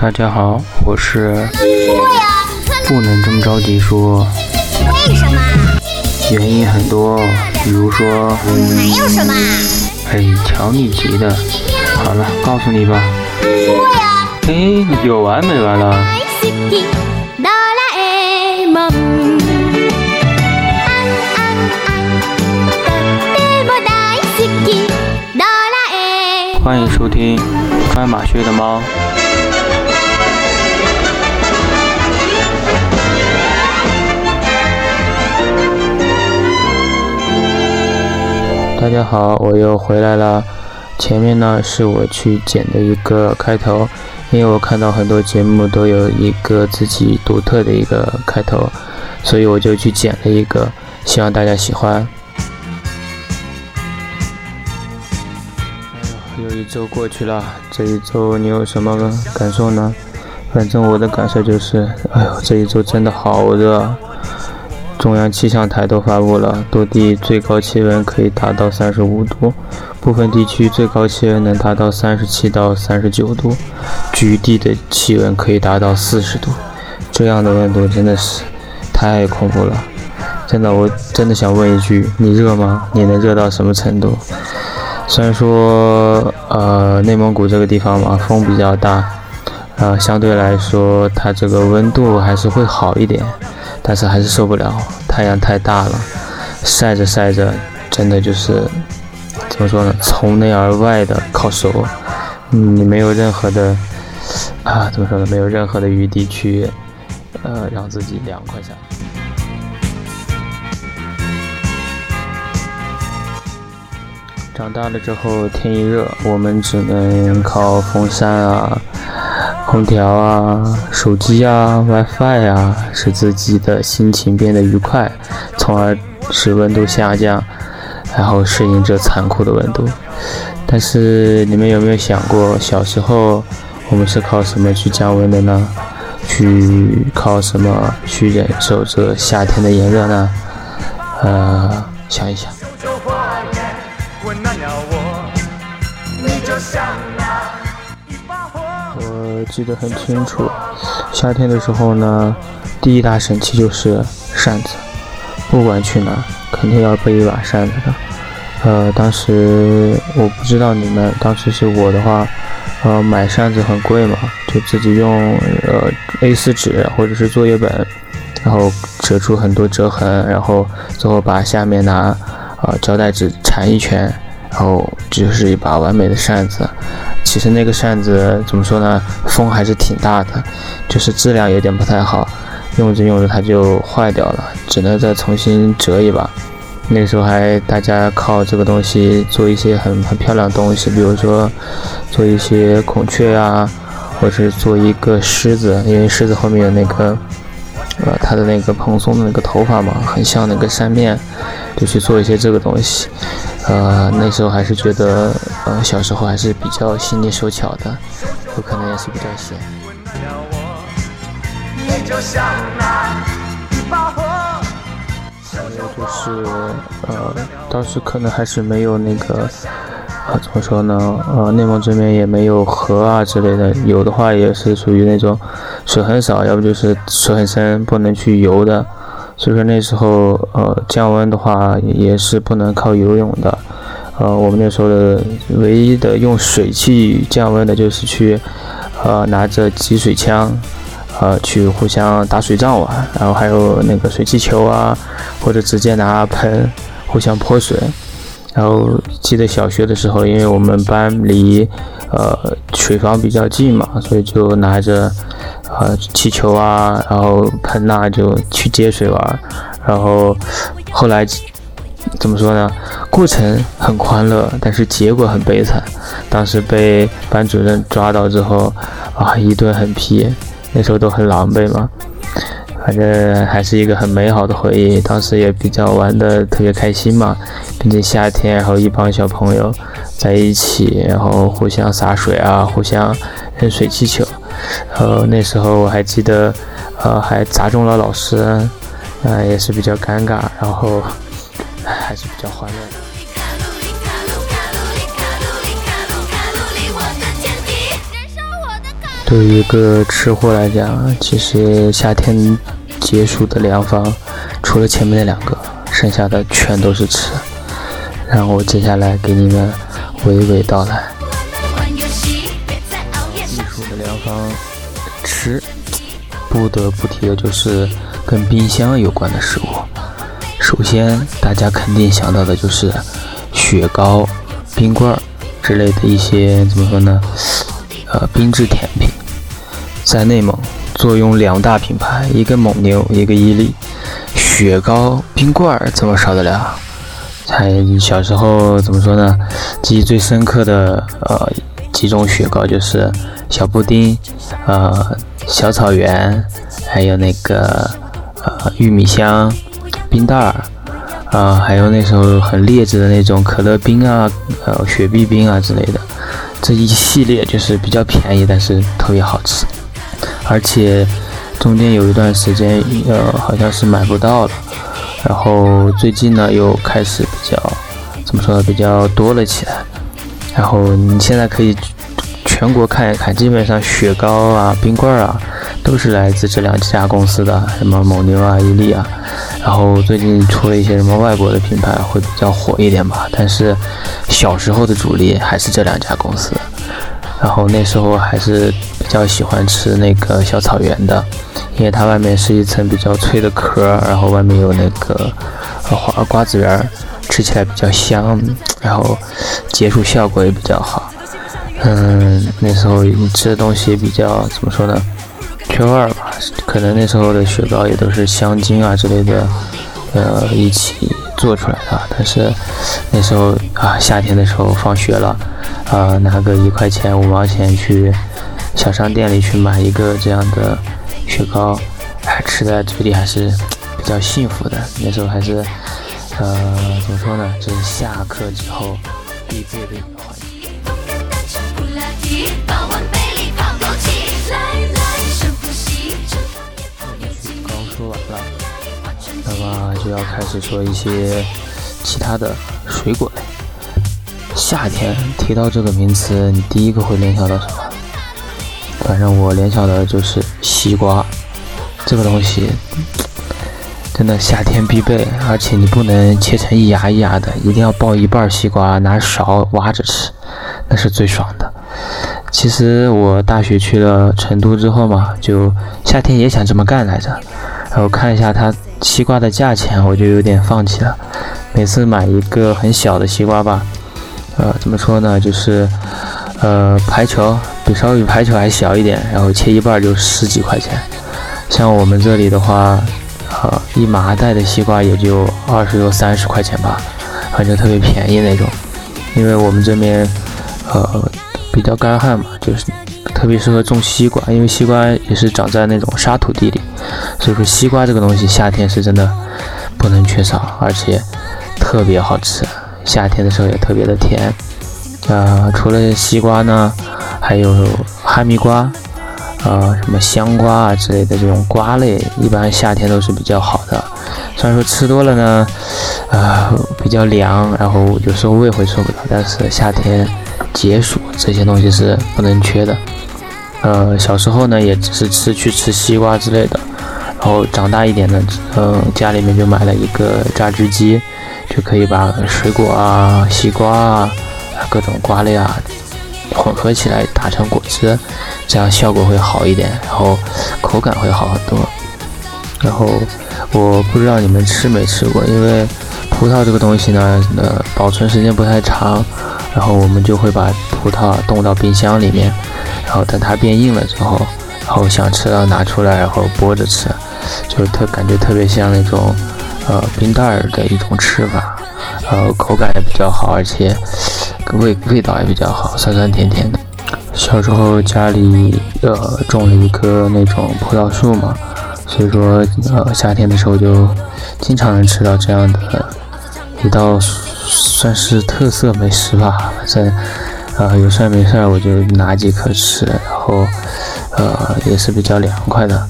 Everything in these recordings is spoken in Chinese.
大家好，我是不能这么着急说。为什么？原因很多，比如说。还有什么？哎，瞧你急的。好了，告诉你吧。说呀。哎，有完没完了？欢迎收听斑马靴的猫。大家好，我又回来了。前面呢是我去剪的一个开头，因为我看到很多节目都有一个自己独特的一个开头，所以我就去剪了一个，希望大家喜欢。哎呦又一周过去了，这一周你有什么感受呢？反正我的感受就是，哎呦，这一周真的好热。中央气象台都发布了，多地最高气温可以达到三十五度，部分地区最高气温能达到三十七到三十九度，局地的气温可以达到四十度。这样的温度真的是太恐怖了。真的，我真的想问一句：你热吗？你能热到什么程度？虽然说，呃，内蒙古这个地方嘛，风比较大，呃，相对来说它这个温度还是会好一点，但是还是受不了，太阳太大了，晒着晒着，真的就是怎么说呢，从内而外的烤熟，你没有任何的啊，怎么说呢，没有任何的余地去，呃，让自己凉快下来。长大了之后，天一热，我们只能靠风扇啊、空调啊、手机啊、WiFi 啊，使自己的心情变得愉快，从而使温度下降，然后适应这残酷的温度。但是你们有没有想过，小时候我们是靠什么去降温的呢？去靠什么去忍受这夏天的炎热呢？呃，想一想。我记得很清楚，夏天的时候呢，第一大神器就是扇子，不管去哪，肯定要背一把扇子的。呃，当时我不知道你们，当时是我的话，呃，买扇子很贵嘛，就自己用呃 A4 纸或者是作业本，然后折出很多折痕，然后最后把下面拿呃胶带纸缠一圈。然后就是一把完美的扇子，其实那个扇子怎么说呢？风还是挺大的，就是质量有点不太好，用着用着它就坏掉了，只能再重新折一把。那个时候还大家靠这个东西做一些很很漂亮的东西，比如说做一些孔雀啊，或者是做一个狮子，因为狮子后面有那个呃它的那个蓬松的那个头发嘛，很像那个扇面，就去做一些这个东西。呃，那时候还是觉得，呃，小时候还是比较心灵手巧的，有可能也是比较闲。还有就是，呃，当时可能还是没有那个，啊，怎么说呢？呃，内蒙这边也没有河啊之类的，有的话也是属于那种水很少，要不就是水很深，不能去游的。所以说那时候，呃，降温的话也是不能靠游泳的，呃，我们那时候的唯一的用水去降温的就是去，呃，拿着集水枪，呃，去互相打水仗玩，然后还有那个水气球啊，或者直接拿盆互相泼水。然后记得小学的时候，因为我们班离，呃，水房比较近嘛，所以就拿着。呃，气球啊，然后喷呐，就去接水玩。然后后来怎么说呢？过程很欢乐，但是结果很悲惨。当时被班主任抓到之后，啊，一顿狠批。那时候都很狼狈嘛。反正还是一个很美好的回忆。当时也比较玩的特别开心嘛，毕竟夏天，然后一帮小朋友在一起，然后互相洒水啊，互相扔水气球。呃，那时候我还记得，呃，还砸中了老师，呃，也是比较尴尬，然后还是比较欢乐的。对于一个吃货来讲，其实夏天解暑的良方，除了前面那两个，剩下的全都是吃。让我接下来给你们娓娓道来。解暑的良方，吃，不得不提的就是跟冰箱有关的食物。首先，大家肯定想到的就是雪糕、冰棍儿之类的一些怎么说呢？呃，冰制甜品。在内蒙，坐拥两大品牌，一个蒙牛，一个伊利。雪糕、冰棍儿怎么少得了？在小时候怎么说呢？记忆最深刻的呃几种雪糕就是小布丁、呃小草原，还有那个呃玉米香。冰袋儿，啊，还有那时候很劣质的那种可乐冰啊，呃，雪碧冰啊之类的，这一系列就是比较便宜，但是特别好吃。而且中间有一段时间，呃，好像是买不到了，然后最近呢又开始比较，怎么说呢，比较多了起来。然后你现在可以全国看一看，基本上雪糕啊、冰棍儿啊。都是来自这两家公司的，什么蒙牛啊、伊利啊，然后最近出了一些什么外国的品牌会比较火一点吧。但是小时候的主力还是这两家公司。然后那时候还是比较喜欢吃那个小草原的，因为它外面是一层比较脆的壳，然后外面有那个花瓜子仁，吃起来比较香，然后解暑效果也比较好。嗯，那时候吃的东西比较怎么说呢？缺味吧，可能那时候的雪糕也都是香精啊之类的，呃，一起做出来的。但是那时候啊，夏天的时候放学了，啊，拿个一块钱、五毛钱去小商店里去买一个这样的雪糕，吃在嘴里还是比较幸福的。那时候还是，呃，怎么说呢？就是下课之后必备的要开始说一些其他的水果类。夏天提到这个名词，你第一个会联想到什么？反正我联想的就是西瓜，这个东西真的夏天必备，而且你不能切成一牙一牙的，一定要抱一半西瓜，拿勺挖着吃，那是最爽的。其实我大学去了成都之后嘛，就夏天也想这么干来着。然后看一下它西瓜的价钱，我就有点放弃了。每次买一个很小的西瓜吧，呃，怎么说呢？就是，呃，排球比稍微比排球还小一点，然后切一半就十几块钱。像我们这里的话，呃，一麻袋的西瓜也就二十多三十块钱吧，反正特别便宜那种。因为我们这边，呃，比较干旱嘛，就是。特别适合种西瓜，因为西瓜也是长在那种沙土地里，所以说西瓜这个东西夏天是真的不能缺少，而且特别好吃。夏天的时候也特别的甜。呃，除了西瓜呢，还有哈密瓜，呃，什么香瓜啊之类的这种瓜类，一般夏天都是比较好的。虽然说吃多了呢，呃，比较凉，然后有时候胃会受不了，但是夏天解暑这些东西是不能缺的。呃，小时候呢，也只是吃去吃西瓜之类的，然后长大一点呢，嗯，家里面就买了一个榨汁机，就可以把水果啊、西瓜啊、各种瓜类啊混合起来打成果汁，这样效果会好一点，然后口感会好很多。然后我不知道你们吃没吃过，因为葡萄这个东西呢，呃，保存时间不太长，然后我们就会把葡萄冻到冰箱里面。然后等它变硬了之后，然后想吃了拿出来，然后剥着吃，就特感觉特别像那种，呃，冰袋儿的一种吃法，呃，口感也比较好，而且味味道也比较好，酸酸甜甜的。小时候家里呃种了一棵那种葡萄树嘛，所以说呃夏天的时候就经常能吃到这样的一道算是特色美食吧，反正。呃，有事儿没事儿我就拿几颗吃，然后，呃，也是比较凉快的。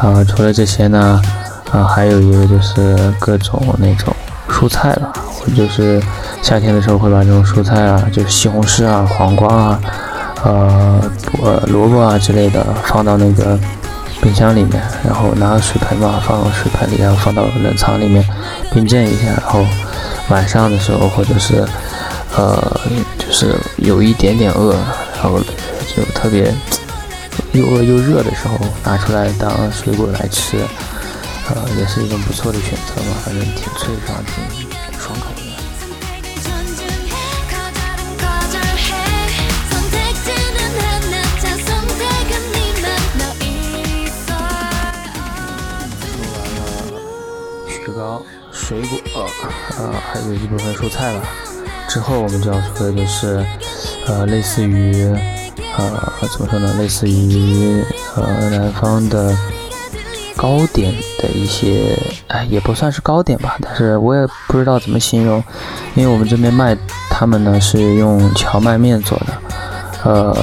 呃，除了这些呢，呃，还有一个就是各种那种蔬菜吧。我就是夏天的时候会把这种蔬菜啊，就是西红柿啊、黄瓜啊，呃呃萝卜啊之类的放到那个冰箱里面，然后拿个水盆嘛放到水盆里，然后放到冷藏里面冰镇一下，然后晚上的时候，或者是呃，就是有一点点饿，然后就特别又饿又热的时候拿出来当水果来吃，呃，也是一种不错的选择嘛，反正挺脆爽，挺爽口的。说完了雪糕。水果，呃，还有一部分蔬菜吧。之后我们就要说的就是，呃，类似于，呃，怎么说呢？类似于呃南方的糕点的一些，哎，也不算是糕点吧，但是我也不知道怎么形容，因为我们这边卖他们呢是用荞麦面做的，呃，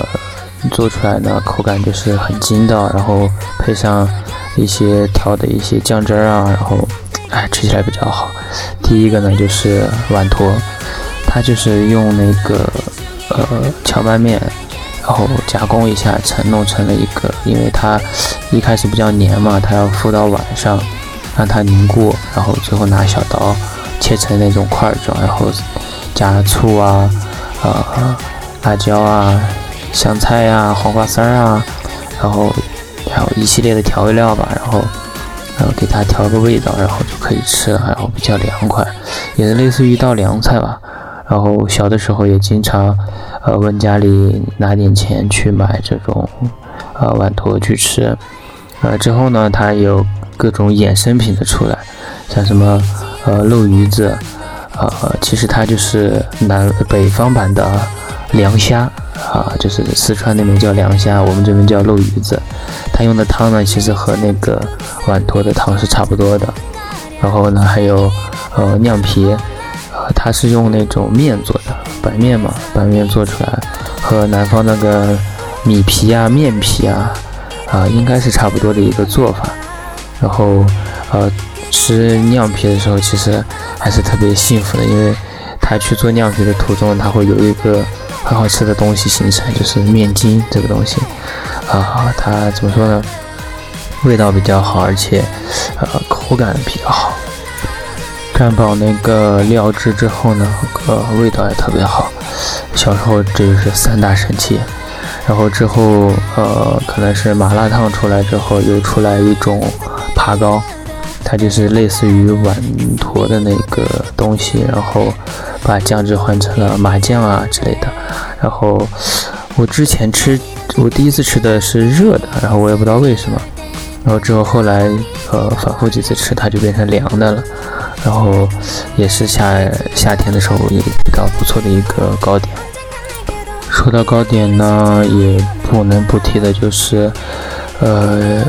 做出来呢口感就是很筋道，然后配上一些调的一些酱汁儿啊，然后哎吃起来比较好。第一个呢就是碗坨，它就是用那个呃荞麦面，然后加工一下，成弄成了一个，因为它一开始比较黏嘛，它要敷到碗上，让它凝固，然后最后拿小刀切成那种块状，然后加醋啊，呃辣椒啊、香菜呀、黄瓜丝啊，然后还有一系列的调味料吧，然后然后给它调个味道，然后就可以吃了，然后比较凉快，也是类似于一道凉菜吧。然后小的时候也经常，呃，问家里拿点钱去买这种，呃，碗坨去吃。呃，之后呢，它有各种衍生品的出来，像什么，呃，漏鱼子，呃，其实它就是南北方版的凉虾啊，就是四川那边叫凉虾，我们这边叫漏鱼子。它用的汤呢，其实和那个碗坨的汤是差不多的。然后呢，还有呃酿皮，呃，它是用那种面做的，白面嘛，白面做出来，和南方那个米皮啊、面皮啊，啊、应该是差不多的一个做法。然后呃，吃酿皮的时候，其实还是特别幸福的，因为他去做酿皮的途中，他会有一个很好吃的东西形成，就是面筋这个东西。啊，它怎么说呢？味道比较好，而且呃口感比较好。蘸饱那个料汁之后呢，呃味道也特别好。小时候这就是三大神器。然后之后呃可能是麻辣烫出来之后，又出来一种爬糕，它就是类似于碗坨的那个东西，然后把酱汁换成了麻酱啊之类的。然后我之前吃，我第一次吃的是热的，然后我也不知道为什么。然后之后后来呃反复几次吃，它就变成凉的了。然后也是夏夏天的时候也比较不错的一个糕点。说到糕点呢，也不能不提的就是，呃，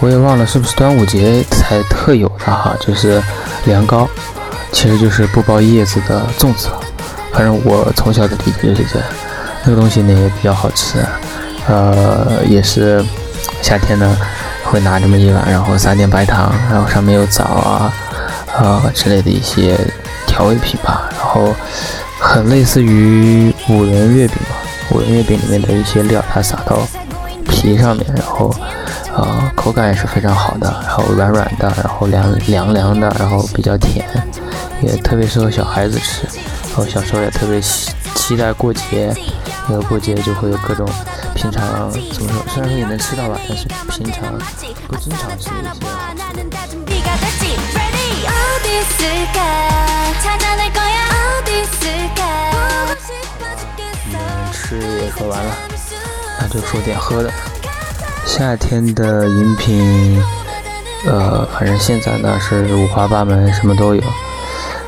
我也忘了是不是端午节才特有的哈，就是凉糕，其实就是不包叶子的粽子。反正我从小的理解就是这样，那个东西呢也比较好吃，呃，也是夏天呢会拿这么一碗，然后撒点白糖，然后上面有枣啊，啊、之类的一些调味品吧，然后很类似于五仁月饼吧，五仁月饼里面的一些料，它撒到皮上面，然后啊，口感也是非常好的，然后软软的，然后凉凉凉的，然后比较甜，也特别适合小孩子吃。我小时候也特别期期待过节，因为过节就会有各种平常怎么说，虽然说也能吃到吧，但是平常不经常吃一些。嗯，吃也说完了，那就说点喝的。夏天的饮品，呃，反正现在呢是五花八门，什么都有。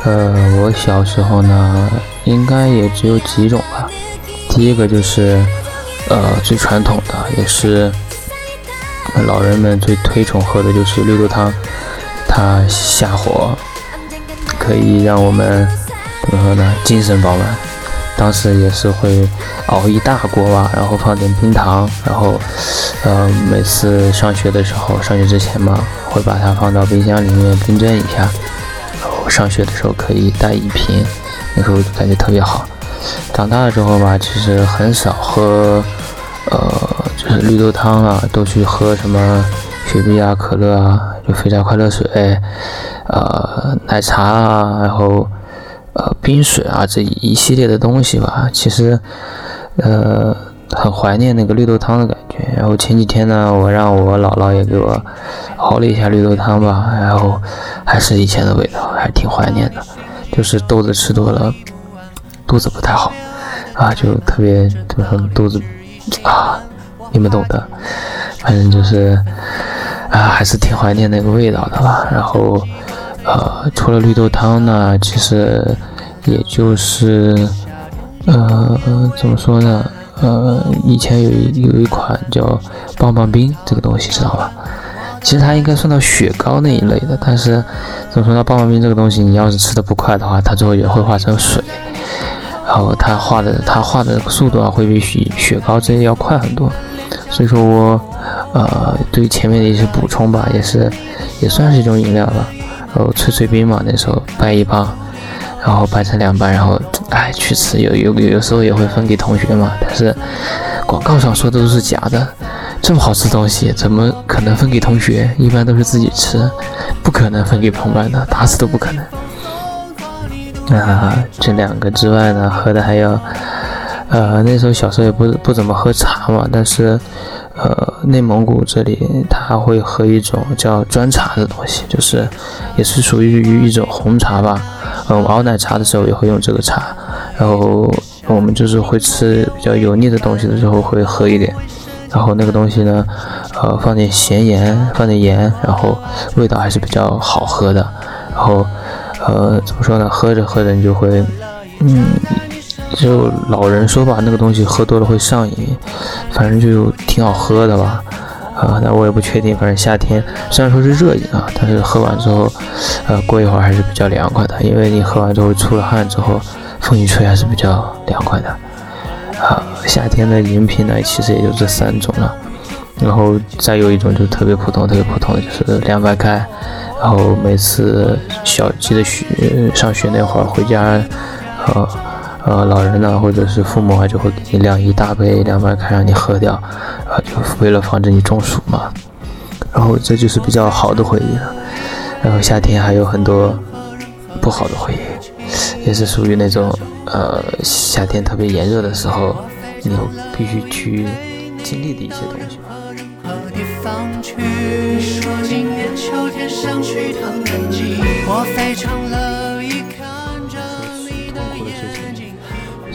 呃，我小时候呢，应该也只有几种吧。第一个就是，呃，最传统的，也是老人们最推崇喝的，就是绿豆汤。它下火，可以让我们怎么说呢，精神饱满。当时也是会熬一大锅吧，然后放点冰糖，然后，呃，每次上学的时候，上学之前嘛，会把它放到冰箱里面冰镇一下，然后上学的时候可以带一瓶，那时候就感觉特别好。长大了之后吧，其实很少喝，呃，就是绿豆汤啊，都去喝什么雪碧啊、可乐啊，就肥宅快乐水，呃，奶茶啊，然后呃冰水啊这一系列的东西吧。其实，呃，很怀念那个绿豆汤的感觉。然后前几天呢，我让我姥姥也给我熬了一下绿豆汤吧，然后还是以前的味道，还挺怀念的。就是豆子吃多了，肚子不太好啊，就特别怎么说，肚子啊，你们懂的。反正就是啊，还是挺怀念那个味道的吧。然后呃，除了绿豆汤呢，其实也就是呃，怎么说呢？呃，以前有一有一款叫棒棒冰这个东西，知道吧？其实它应该算到雪糕那一类的，但是怎么说呢？棒棒冰这个东西，你要是吃的不快的话，它最后也会化成水，然后它化的它化的速度啊，会比雪雪糕这些要快很多。所以说我呃，对前面的一些补充吧，也是也算是一种饮料了。然后吹吹冰嘛，那时候掰一包，然后掰成两半，然后哎去吃，有有有时候也会分给同学嘛，但是广告上说的都是假的。这么好吃东西，怎么可能分给同学？一般都是自己吃，不可能分给同伴的，打死都不可能。啊，这两个之外呢，喝的还有，呃，那时候小时候也不不怎么喝茶嘛，但是，呃，内蒙古这里他会喝一种叫砖茶的东西，就是也是属于于一种红茶吧。嗯，熬奶茶的时候也会用这个茶，然后我们就是会吃比较油腻的东西的时候会喝一点。然后那个东西呢，呃，放点咸盐，放点盐，然后味道还是比较好喝的。然后，呃，怎么说呢？喝着喝着你就会，嗯，就老人说吧，那个东西喝多了会上瘾，反正就挺好喝的吧。啊，但我也不确定。反正夏天虽然说是热饮啊，但是喝完之后，呃，过一会儿还是比较凉快的，因为你喝完之后出了汗之后，风一吹还是比较凉快的。啊，夏天的饮品呢，其实也就这三种了。然后再有一种就特别普通、特别普通的，就是凉白开。然后每次小记得学上学那会儿回家，呃呃，老人呢或者是父母啊，就会给你晾一大杯凉白开让你喝掉，啊，就为了防止你中暑嘛。然后这就是比较好的回忆了。然后夏天还有很多不好的回忆，也是属于那种。呃，夏天特别炎热的时候，你必须去经历的一些东西吧。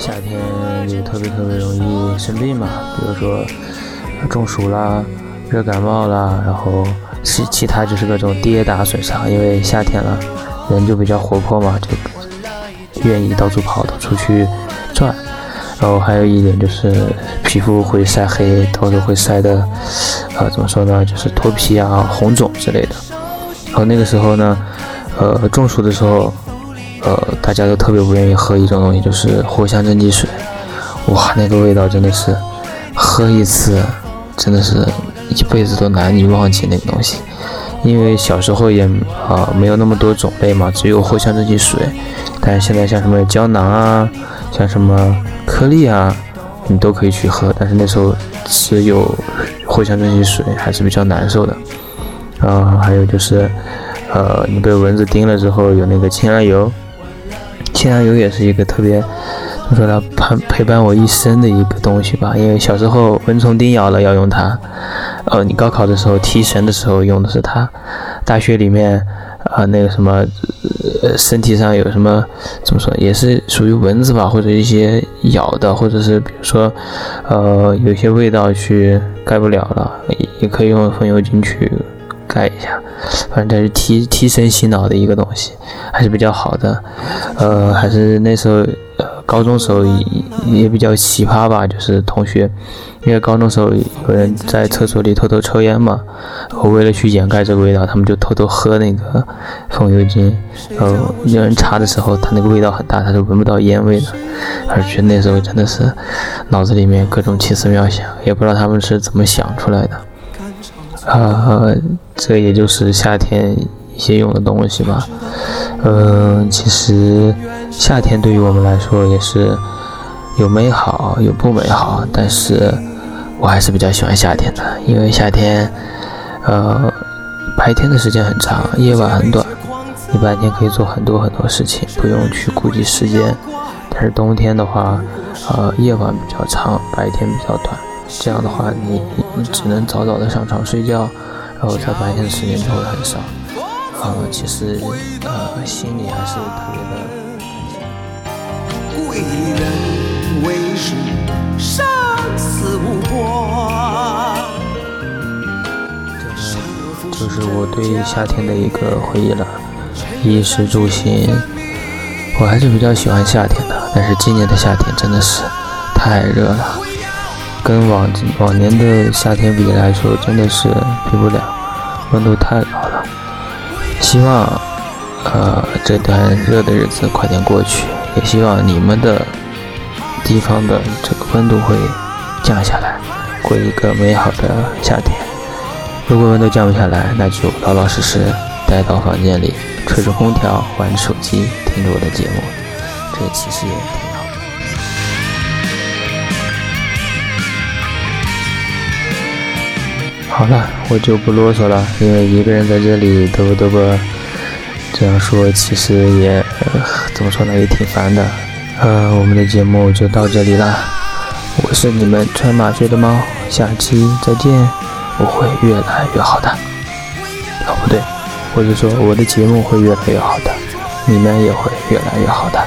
夏天就特别特别容易生病嘛，比如说中暑啦、热感冒啦，然后其其他就是各种跌打损伤，因为夏天了，人就比较活泼嘛，就。愿意到处跑，到处去转，然后还有一点就是皮肤会晒黑，到时候会晒的，呃，怎么说呢，就是脱皮啊、红肿之类的。然后那个时候呢，呃，中暑的时候，呃，大家都特别不愿意喝一种东西，就是藿香正气水。哇，那个味道真的是，喝一次真的是一辈子都难以忘记那个东西。因为小时候也啊没有那么多种类嘛，只有藿香正气水。但是现在像什么胶囊啊，像什么颗粒啊，你都可以去喝。但是那时候只有藿香正气水还是比较难受的。啊，还有就是，呃，你被蚊子叮了之后有那个清凉油，清凉油也是一个特别怎么说呢，陪陪伴我一生的一个东西吧。因为小时候蚊虫叮咬了要用它，呃，你高考的时候提神的时候用的是它，大学里面。啊，那个什么，呃，身体上有什么，怎么说，也是属于蚊子吧，或者一些咬的，或者是比如说，呃，有些味道去盖不了了，也可以用风油精去盖一下，反正这是提提神醒脑的一个东西，还是比较好的。呃，还是那时候，呃，高中时候也也比较奇葩吧，就是同学。因为高中时候有人在厕所里偷偷抽烟嘛，我为了去掩盖这个味道，他们就偷偷喝那个风油精。然后有人查的时候，他那个味道很大，他是闻不到烟味的。而且那时候真的是脑子里面各种奇思妙想，也不知道他们是怎么想出来的。呃，这也就是夏天一些用的东西吧。嗯，其实夏天对于我们来说也是。有美好有不美好，但是我还是比较喜欢夏天的，因为夏天，呃，白天的时间很长，夜晚很短，你白天可以做很多很多事情，不用去顾及时间。但是冬天的话，呃，夜晚比较长，白天比较短，这样的话，你你只能早早的上床睡觉，然后在白天的时间就会很少。呃，其实呃，心里还是特别的。贵人为师，生死无关。就是我对夏天的一个回忆了，衣食住行，我还是比较喜欢夏天的。但是今年的夏天真的是太热了，跟往往年的夏天比来说，真的是比不了，温度太高了。希望，呃，这段热的日子快点过去，也希望你们的地方的这个温度会降下来，过一个美好的夏天。如果温度降不下来，那就老老实实待到房间里，吹着空调，玩着手机，听着我的节目，这其实也好。了，我就不啰嗦了，因为一个人在这里嘚啵嘚啵，这样说其实也、怎么说呢，也挺烦的。呃，我们的节目就到这里啦，我是你们穿马靴的猫，下期再见。我会越来越好的。哦，不对，我是说我的节目会越来越好的，你们也会越来越好的。